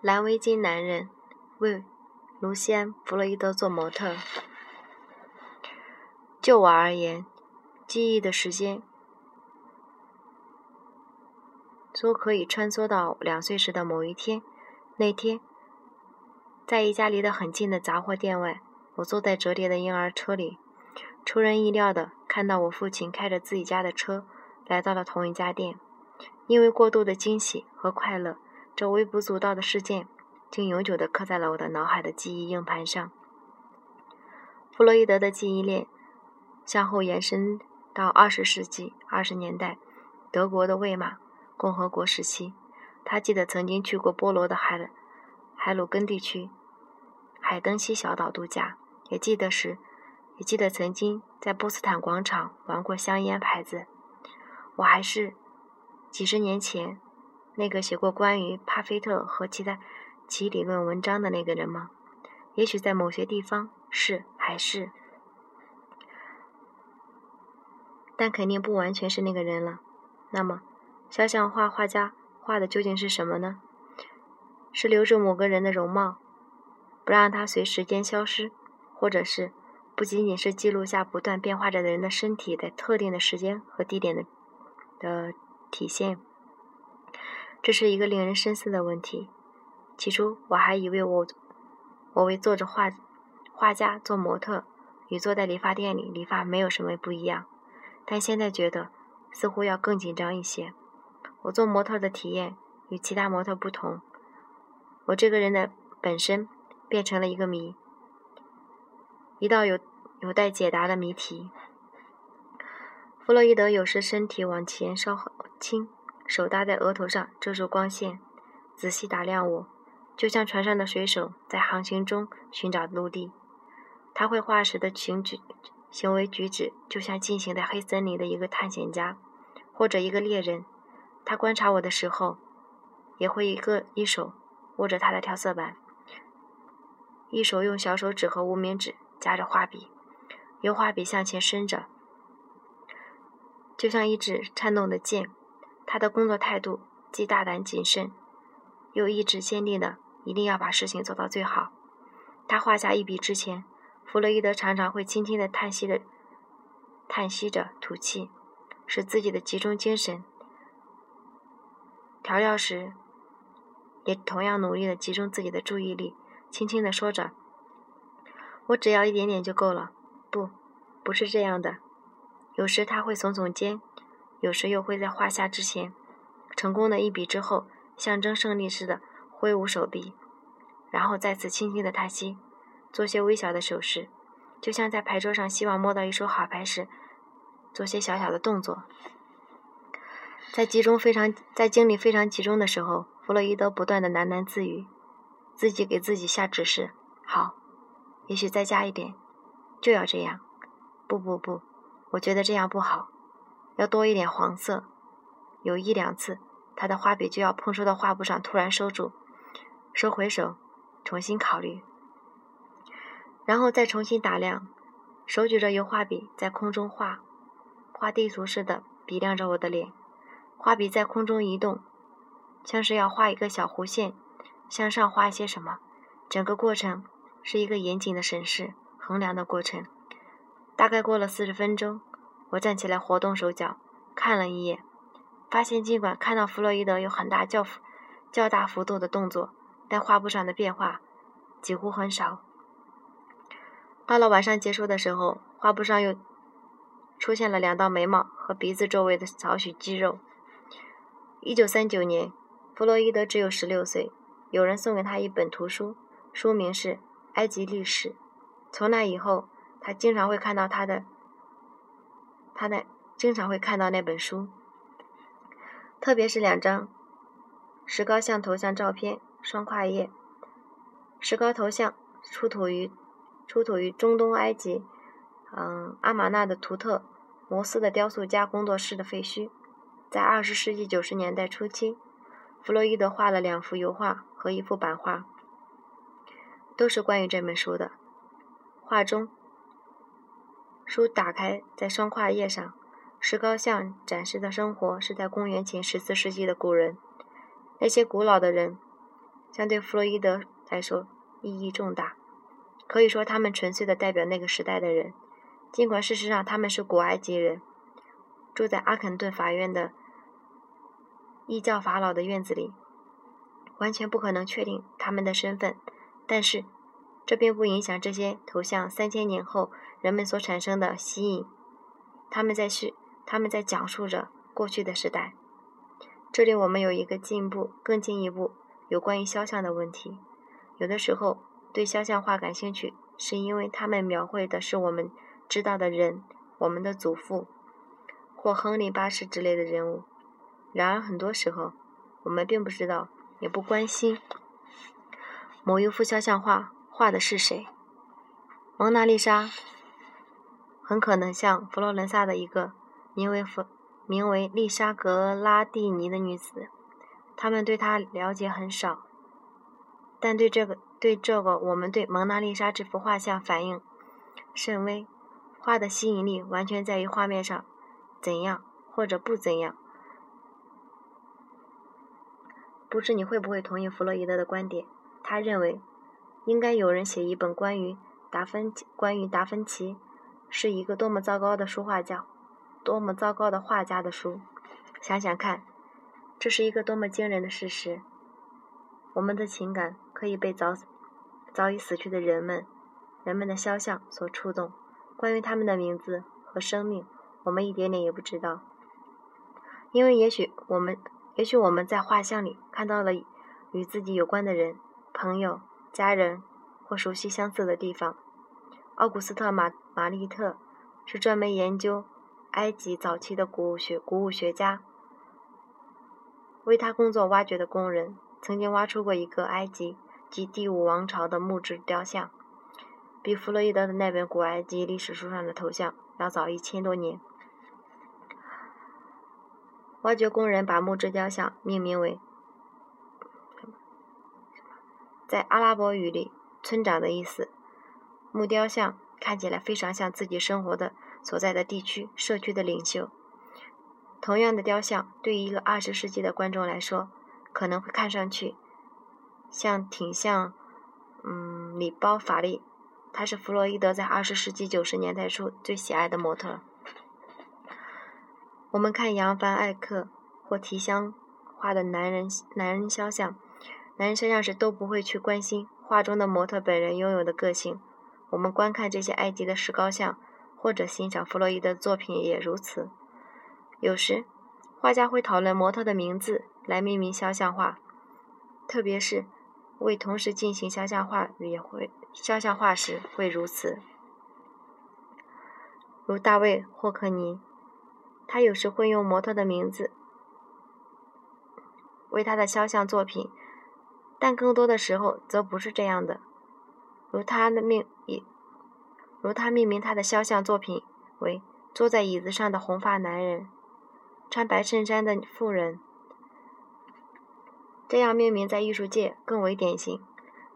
蓝围巾男人为卢西安·弗洛伊德做模特。就我而言，记忆的时间都可以穿梭到两岁时的某一天。那天，在一家离得很近的杂货店外，我坐在折叠的婴儿车里，出人意料的看到我父亲开着自己家的车来到了同一家店。因为过度的惊喜和快乐。这微不足道的事件，竟永久地刻在了我的脑海的记忆硬盘上。弗洛伊德的记忆链向后延伸到二十世纪二十年代德国的魏玛共和国时期。他记得曾经去过波罗的海海鲁根地区海登西小岛度假，也记得时，也记得曾经在波斯坦广场玩过香烟牌子。我还是几十年前。那个写过关于帕菲特和其他其理论文章的那个人吗？也许在某些地方是，还是，但肯定不完全是那个人了。那么，肖像画画家画的究竟是什么呢？是留住某个人的容貌，不让他随时间消失，或者是不仅仅是记录下不断变化着的人的身体在特定的时间和地点的的体现？这是一个令人深思的问题。起初，我还以为我我为做着画画家做模特，与坐在理发店里理发没有什么不一样。但现在觉得似乎要更紧张一些。我做模特的体验与其他模特不同。我这个人的本身变成了一个谜，一道有有待解答的谜题。弗洛伊德有时身体往前稍后倾。手搭在额头上遮住光线，仔细打量我，就像船上的水手在航行中寻找陆地。他绘画时的行举、行为举止，就像进行在黑森林的一个探险家或者一个猎人。他观察我的时候，也会一个一手握着他的调色板，一手用小手指和无名指夹着画笔，由画笔向前伸着，就像一支颤动的箭。他的工作态度既大胆谨慎，又意志坚定的，一定要把事情做到最好。他画下一笔之前，弗洛伊德常常会轻轻的叹息着，叹息着吐气，使自己的集中精神。调料时，也同样努力的集中自己的注意力，轻轻的说着：“我只要一点点就够了。”不，不是这样的。有时他会耸耸肩。有时又会在画下之前，成功的一笔之后，象征胜利似的挥舞手臂，然后再次轻轻的叹息，做些微小的手势，就像在牌桌上希望摸到一手好牌时，做些小小的动作。在集中非常，在精力非常集中的时候，弗洛伊德不断的喃喃自语，自己给自己下指示：好，也许再加一点，就要这样。不不不，我觉得这样不好。要多一点黄色。有一两次，他的画笔就要碰触到画布上，突然收住，收回手，重新考虑，然后再重新打量。手举着油画笔在空中画，画地图似的比量着我的脸。画笔在空中移动，像是要画一个小弧线，向上画一些什么。整个过程是一个严谨的审视、衡量的过程。大概过了四十分钟。我站起来，活动手脚，看了一眼，发现尽管看到弗洛伊德有很大较较大幅度的动作，但画布上的变化几乎很少。到了晚上结束的时候，画布上又出现了两道眉毛和鼻子周围的少许肌肉。一九三九年，弗洛伊德只有十六岁，有人送给他一本图书，书名是《埃及历史》。从那以后，他经常会看到他的。他那经常会看到那本书，特别是两张石膏像头像照片，双跨页。石膏头像出土于出土于中东埃及，嗯，阿玛纳的图特摩斯的雕塑家工作室的废墟。在二十世纪九十年代初期，弗洛伊德画了两幅油画和一幅版画，都是关于这本书的。画中。书打开，在双跨页上，石膏像展示的生活是在公元前十四世纪的古人。那些古老的人相对弗洛伊德来说意义重大。可以说，他们纯粹的代表那个时代的人，尽管事实上他们是古埃及人，住在阿肯顿法院的异教法老的院子里，完全不可能确定他们的身份。但是，这并不影响这些头像三千年后人们所产生的吸引。他们在叙，他们在讲述着过去的时代。这里我们有一个进一步、更进一步有关于肖像的问题。有的时候对肖像画感兴趣，是因为他们描绘的是我们知道的人，我们的祖父，或亨利八世之类的人物。然而很多时候，我们并不知道，也不关心某一幅肖像画画的是谁。蒙娜丽莎很可能像佛罗伦萨的一个名为佛。名为丽莎·格拉蒂尼的女子，他们对她了解很少，但对这个对这个我们对蒙娜丽莎这幅画像反应甚微。画的吸引力完全在于画面上怎样或者不怎样。不知你会不会同意弗洛伊德的观点？他认为应该有人写一本关于达芬奇关于达芬奇是一个多么糟糕的书画家。多么糟糕的画家的书！想想看，这是一个多么惊人的事实。我们的情感可以被早早已死去的人们、人们的肖像所触动。关于他们的名字和生命，我们一点点也不知道。因为也许我们，也许我们在画像里看到了与自己有关的人、朋友、家人或熟悉相似的地方。奥古斯特·马马利特是专门研究。埃及早期的古物学古物学家为他工作挖掘的工人曾经挖出过一个埃及及第五王朝的木质雕像，比弗洛伊德的那本古埃及历史书上的头像要早一千多年。挖掘工人把木质雕像命名为在阿拉伯语里“村长”的意思。木雕像看起来非常像自己生活的。所在的地区社区的领袖，同样的雕像对于一个二十世纪的观众来说，可能会看上去像挺像，嗯，里包法利，他是弗洛伊德在二十世纪九十年代初最喜爱的模特。我们看扬凡艾克或提香画的男人男人肖像，男人肖像时都不会去关心画中的模特本人拥有的个性。我们观看这些埃及的石膏像。或者欣赏弗洛伊德作品也如此。有时，画家会讨论模特的名字来命名肖像画，特别是为同时进行肖像画也会肖像画时会如此。如大卫·霍克尼，他有时会用模特的名字为他的肖像作品，但更多的时候则不是这样的。如他的命也。如他命名他的肖像作品为“坐在椅子上的红发男人，穿白衬衫的妇人”，这样命名在艺术界更为典型。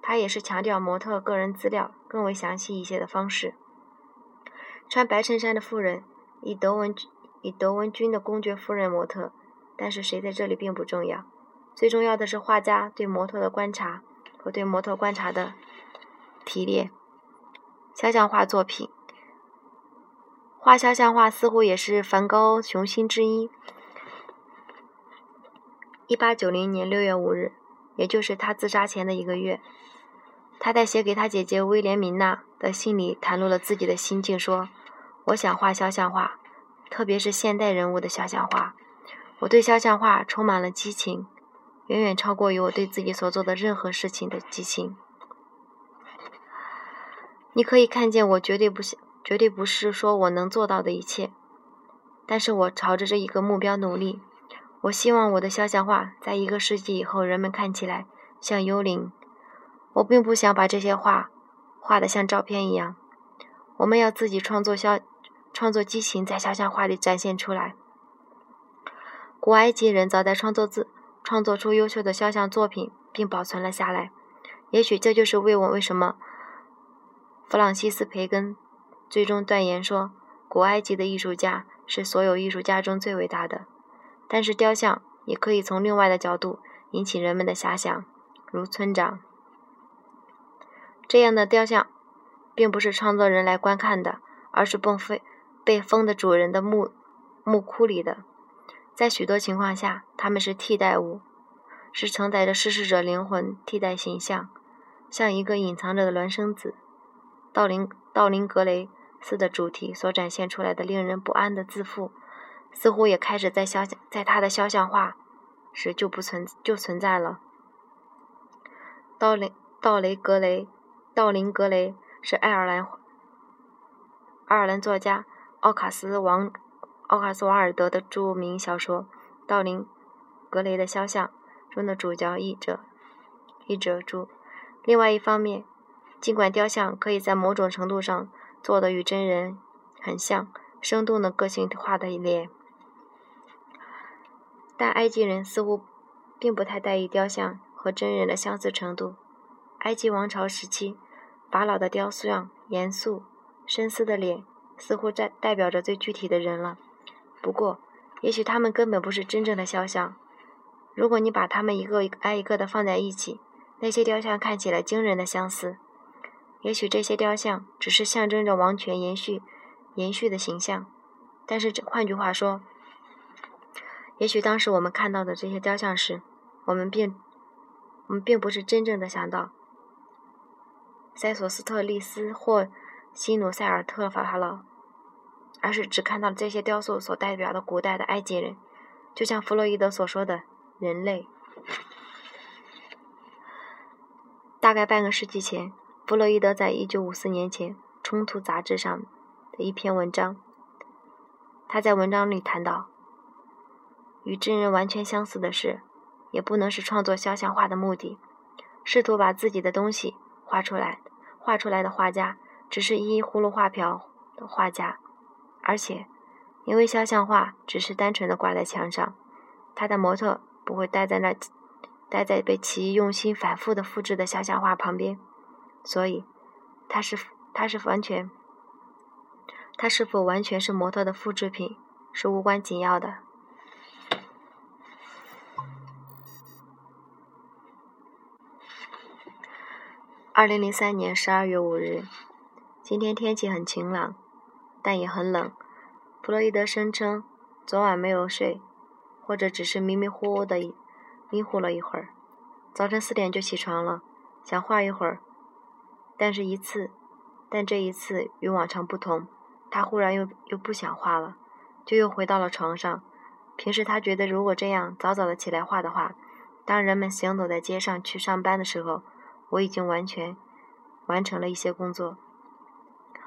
他也是强调模特个人资料更为详细一些的方式。穿白衬衫的妇人以德文以德文君的公爵夫人模特，但是谁在这里并不重要。最重要的是画家对模特的观察和对模特观察的提炼。肖像画作品，画肖像画似乎也是梵高雄心之一。一八九零年六月五日，也就是他自杀前的一个月，他在写给他姐姐威廉明娜的信里袒露了自己的心境，说：“我想画肖像画，特别是现代人物的肖像画。我对肖像画充满了激情，远远超过于我对自己所做的任何事情的激情。”你可以看见，我绝对不想，绝对不是说我能做到的一切，但是我朝着这一个目标努力。我希望我的肖像画在一个世纪以后，人们看起来像幽灵。我并不想把这些画画得像照片一样。我们要自己创作肖，创作激情在肖像画里展现出来。古埃及人早在创作自创作出优秀的肖像作品，并保存了下来。也许这就是为我为什么。弗朗西斯·培根最终断言说：“古埃及的艺术家是所有艺术家中最伟大的。”但是，雕像也可以从另外的角度引起人们的遐想。如村长。这样的雕像，并不是创作人来观看的，而是被封被封的主人的墓墓窟里的。在许多情况下，他们是替代物，是承载着逝世者灵魂替代形象，像一个隐藏着的孪生子。道林道林格雷斯的主题所展现出来的令人不安的自负，似乎也开始在肖像在他的肖像画时就不存就存在了。道林道雷格雷道林格雷是爱尔兰爱尔兰作家奥卡斯王。奥卡斯瓦尔德的著名小说《道林·格雷的肖像》中的主角译者译者注。另外一方面，尽管雕像可以在某种程度上做得与真人很像，生动的个性化的脸，但埃及人似乎并不太在意雕像和真人的相似程度。埃及王朝时期，法老的雕像严肃、深思的脸，似乎在代表着最具体的人了。不过，也许他们根本不是真正的肖像。如果你把他们一个挨一个的放在一起，那些雕像看起来惊人的相似。也许这些雕像只是象征着王权延续、延续的形象。但是，换句话说，也许当时我们看到的这些雕像时，我们并我们并不是真正的想到塞索斯特利斯或西努塞尔特法老。而是只看到了这些雕塑所代表的古代的埃及人，就像弗洛伊德所说的“人类”。大概半个世纪前，弗洛伊德在一九五四年前《冲突》杂志上的一篇文章，他在文章里谈到，与真人完全相似的是，也不能是创作肖像画的目的。试图把自己的东西画出来，画出来的画家只是依葫芦画瓢的画家。而且，因为肖像画只是单纯的挂在墙上，他的模特不会待在那，待在被其用心反复的复制的肖像画旁边，所以，他是他是完全，他是否完全是模特的复制品是无关紧要的。二零零三年十二月五日，今天天气很晴朗。但也很冷。弗洛伊德声称，昨晚没有睡，或者只是迷迷糊糊的迷糊了一会儿。早晨四点就起床了，想画一会儿。但是一次，但这一次与往常不同，他忽然又又不想画了，就又回到了床上。平时他觉得，如果这样早早的起来画的话，当人们行走在街上去上班的时候，我已经完全完成了一些工作。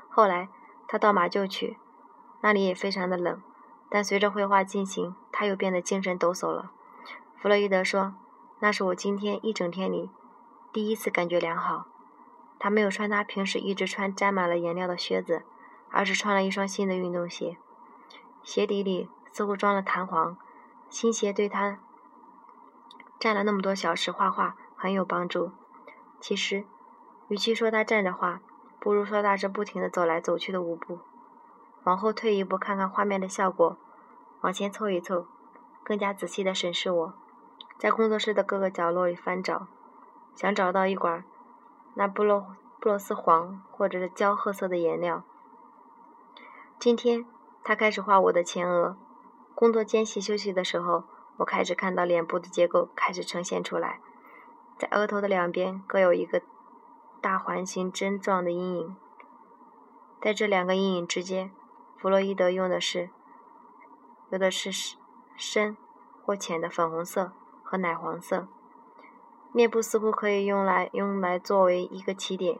后来。他到马厩去，那里也非常的冷，但随着绘画进行，他又变得精神抖擞了。弗洛伊德说：“那是我今天一整天里第一次感觉良好。”他没有穿他平时一直穿沾满了颜料的靴子，而是穿了一双新的运动鞋，鞋底里似乎装了弹簧。新鞋对他站了那么多小时画画很有帮助。其实，与其说他站着画，不如说他是不停的走来走去的舞步，往后退一步看看画面的效果，往前凑一凑，更加仔细的审视我，在工作室的各个角落里翻找，想找到一管那布洛布洛斯黄或者是焦褐色的颜料。今天他开始画我的前额，工作间隙休息的时候，我开始看到脸部的结构开始呈现出来，在额头的两边各有一个。大环形针状的阴影，在这两个阴影之间，弗洛伊德用的是，有的是深或浅的粉红色和奶黄色。面部似乎可以用来用来作为一个起点，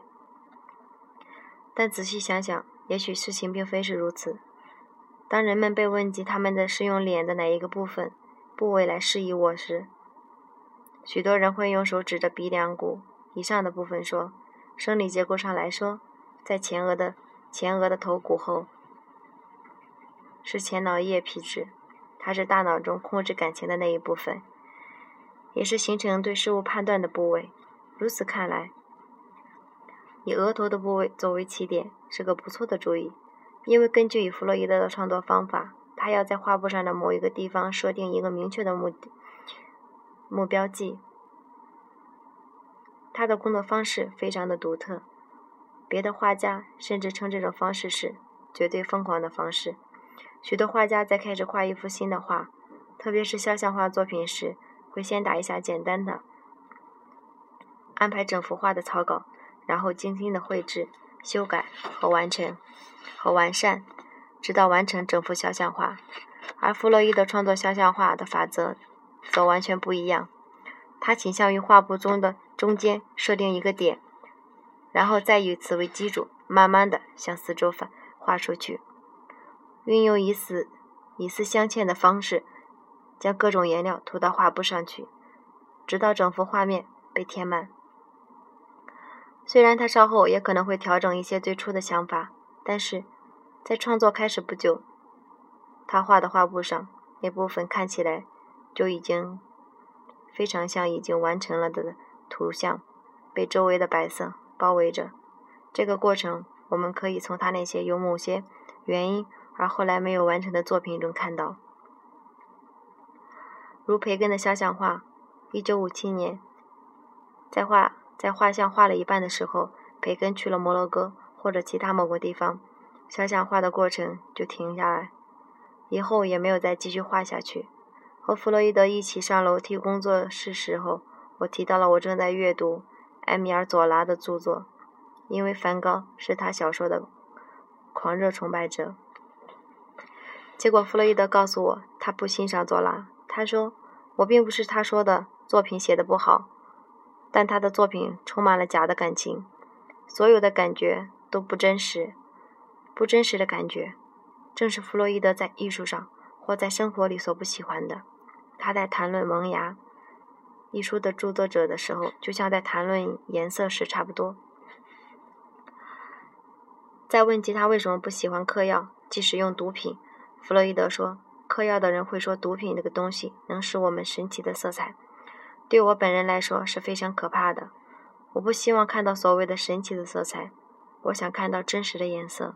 但仔细想想，也许事情并非是如此。当人们被问及他们的是用脸的哪一个部分部位来示意我时，许多人会用手指着鼻梁骨以上的部分说。生理结构上来说，在前额的前额的头骨后是前脑叶皮质，它是大脑中控制感情的那一部分，也是形成对事物判断的部位。如此看来，以额头的部位作为起点是个不错的主意，因为根据以弗洛伊德的创作方法，他要在画布上的某一个地方设定一个明确的目的目标记。他的工作方式非常的独特，别的画家甚至称这种方式是绝对疯狂的方式。许多画家在开始画一幅新的画，特别是肖像画作品时，会先打一下简单的，安排整幅画的草稿，然后精心的绘制、修改和完成和完善，直到完成整幅肖像画。而弗洛伊德创作肖像画的法则则完全不一样，他倾向于画布中的中间设定一个点，然后再以此为基础，慢慢的向四周反画出去。运用以此以丝镶嵌的方式，将各种颜料涂到画布上去，直到整幅画面被填满。虽然他稍后也可能会调整一些最初的想法，但是在创作开始不久，他画的画布上那部分看起来就已经非常像已经完成了的图像，被周围的白色包围着。这个过程，我们可以从他那些有某些原因。而后来没有完成的作品中看到，如培根的肖像画。一九五七年，在画在画像画了一半的时候，培根去了摩洛哥或者其他某个地方，肖像画的过程就停下来，以后也没有再继续画下去。和弗洛伊德一起上楼梯工作室时候，我提到了我正在阅读埃米尔·佐拉的著作，因为梵高是他小说的狂热崇拜者。结果，弗洛伊德告诉我，他不欣赏佐拉。他说：“我并不是他说的作品写的不好，但他的作品充满了假的感情，所有的感觉都不真实。不真实的感觉，正是弗洛伊德在艺术上或在生活里所不喜欢的。他在谈论《萌芽》一书的著作者的时候，就像在谈论颜色时差不多。在问及他为什么不喜欢嗑药，即使用毒品。”弗洛伊德说：“嗑药的人会说，毒品这个东西能使我们神奇的色彩，对我本人来说是非常可怕的。我不希望看到所谓的神奇的色彩，我想看到真实的颜色。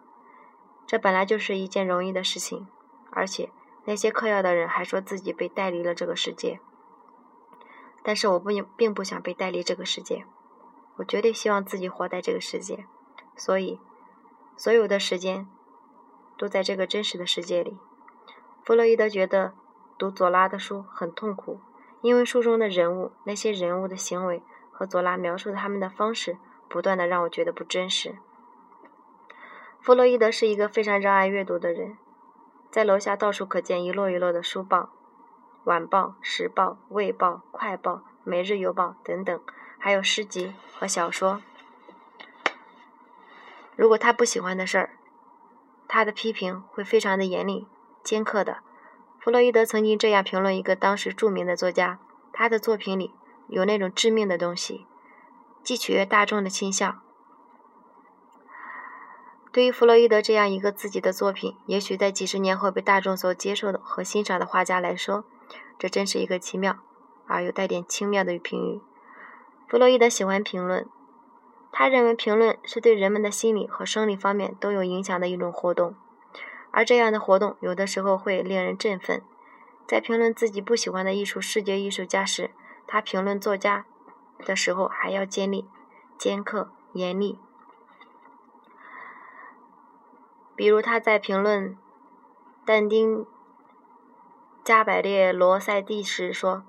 这本来就是一件容易的事情，而且那些嗑药的人还说自己被带离了这个世界。但是我不并不想被带离这个世界，我绝对希望自己活在这个世界。所以，所有的时间。”都在这个真实的世界里。弗洛伊德觉得读左拉的书很痛苦，因为书中的人物、那些人物的行为和左拉描述他们的方式，不断的让我觉得不真实。弗洛伊德是一个非常热爱阅读的人，在楼下到处可见一摞一摞的书报、晚报、时报、卫报、快报、每日邮报等等，还有诗集和小说。如果他不喜欢的事儿，他的批评会非常的严厉、尖刻的。弗洛伊德曾经这样评论一个当时著名的作家：他的作品里有那种致命的东西，既取悦大众的倾向。对于弗洛伊德这样一个自己的作品，也许在几十年后被大众所接受的和欣赏的画家来说，这真是一个奇妙而又带点轻蔑的评语。弗洛伊德喜欢评论。他认为评论是对人们的心理和生理方面都有影响的一种活动，而这样的活动有的时候会令人振奋。在评论自己不喜欢的艺术视觉艺术家时，他评论作家的时候还要尖利、尖刻、严厉。比如他在评论但丁·加百列罗塞蒂时说：“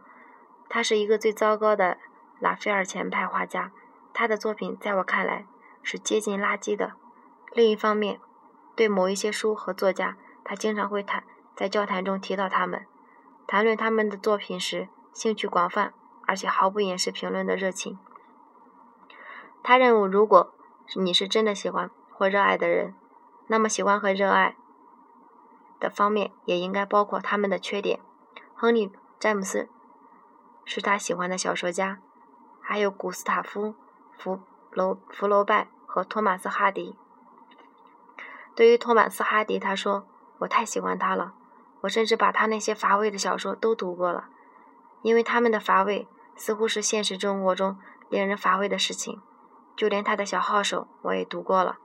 他是一个最糟糕的拉斐尔前派画家。”他的作品在我看来是接近垃圾的。另一方面，对某一些书和作家，他经常会谈，在交谈中提到他们，谈论他们的作品时，兴趣广泛，而且毫不掩饰评论的热情。他认为，如果你是真的喜欢或热爱的人，那么喜欢和热爱的方面也应该包括他们的缺点。亨利·詹姆斯是他喜欢的小说家，还有古斯塔夫。福楼福楼拜和托马斯哈迪。对于托马斯哈迪，他说：“我太喜欢他了，我甚至把他那些乏味的小说都读过了，因为他们的乏味似乎是现实生活中令人乏味的事情。就连他的小号手我也读过了，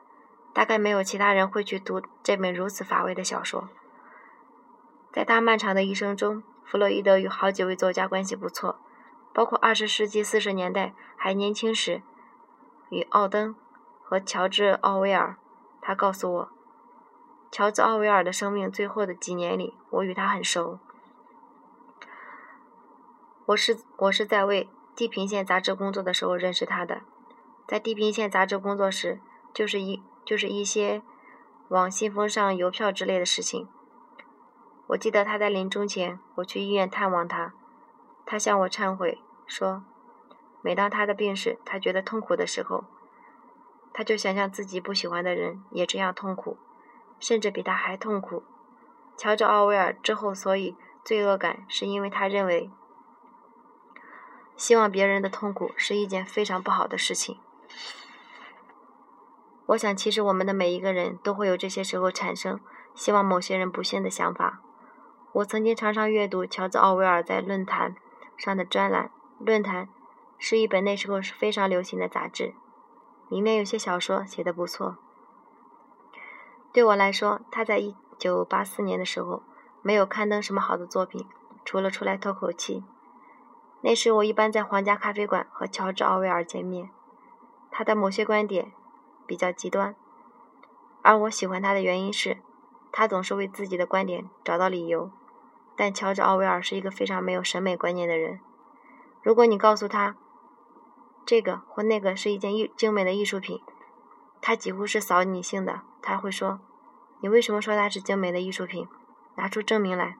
大概没有其他人会去读这本如此乏味的小说。”在他漫长的一生中，弗洛伊德与好几位作家关系不错，包括二十世纪四十年代还年轻时，与奥登和乔治·奥威尔。他告诉我，乔治·奥威尔的生命最后的几年里，我与他很熟。我是我是在为《地平线》杂志工作的时候认识他的。在《地平线》杂志工作时，就是一就是一些往信封上邮票之类的事情。我记得他在临终前，我去医院探望他，他向我忏悔说，每当他的病时，他觉得痛苦的时候。他就想象自己不喜欢的人也这样痛苦，甚至比他还痛苦。乔治·奥威尔之后，所以罪恶感是因为他认为希望别人的痛苦是一件非常不好的事情。我想，其实我们的每一个人都会有这些时候产生希望某些人不幸的想法。我曾经常常阅读乔治·奥威尔在论坛上的专栏，《论坛》是一本那时候是非常流行的杂志。里面有些小说写得不错。对我来说，他在一九八四年的时候没有刊登什么好的作品，除了出来透口气。那时我一般在皇家咖啡馆和乔治·奥威尔见面。他的某些观点比较极端，而我喜欢他的原因是，他总是为自己的观点找到理由。但乔治·奥威尔是一个非常没有审美观念的人。如果你告诉他，这个或那个是一件艺精美的艺术品，他几乎是扫你性的。他会说：“你为什么说它是精美的艺术品？拿出证明来。”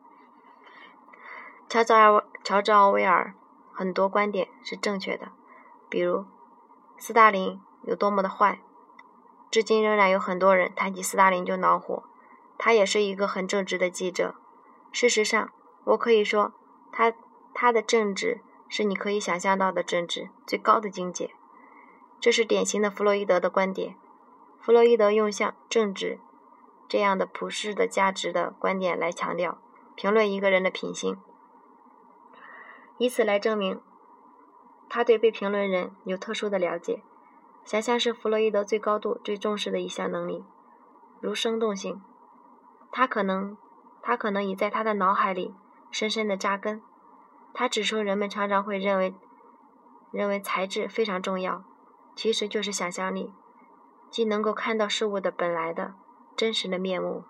乔治奥乔治奥威尔很多观点是正确的，比如斯大林有多么的坏，至今仍然有很多人谈起斯大林就恼火。他也是一个很正直的记者。事实上，我可以说他他的正直。是你可以想象到的正直最高的境界，这是典型的弗洛伊德的观点。弗洛伊德用像正直这样的普世的价值的观点来强调评论一个人的品性，以此来证明他对被评论人有特殊的了解。想象是弗洛伊德最高度最重视的一项能力，如生动性。他可能，他可能已在他的脑海里深深的扎根。他指出，人们常常会认为，认为材质非常重要，其实就是想象力，既能够看到事物的本来的、真实的面目。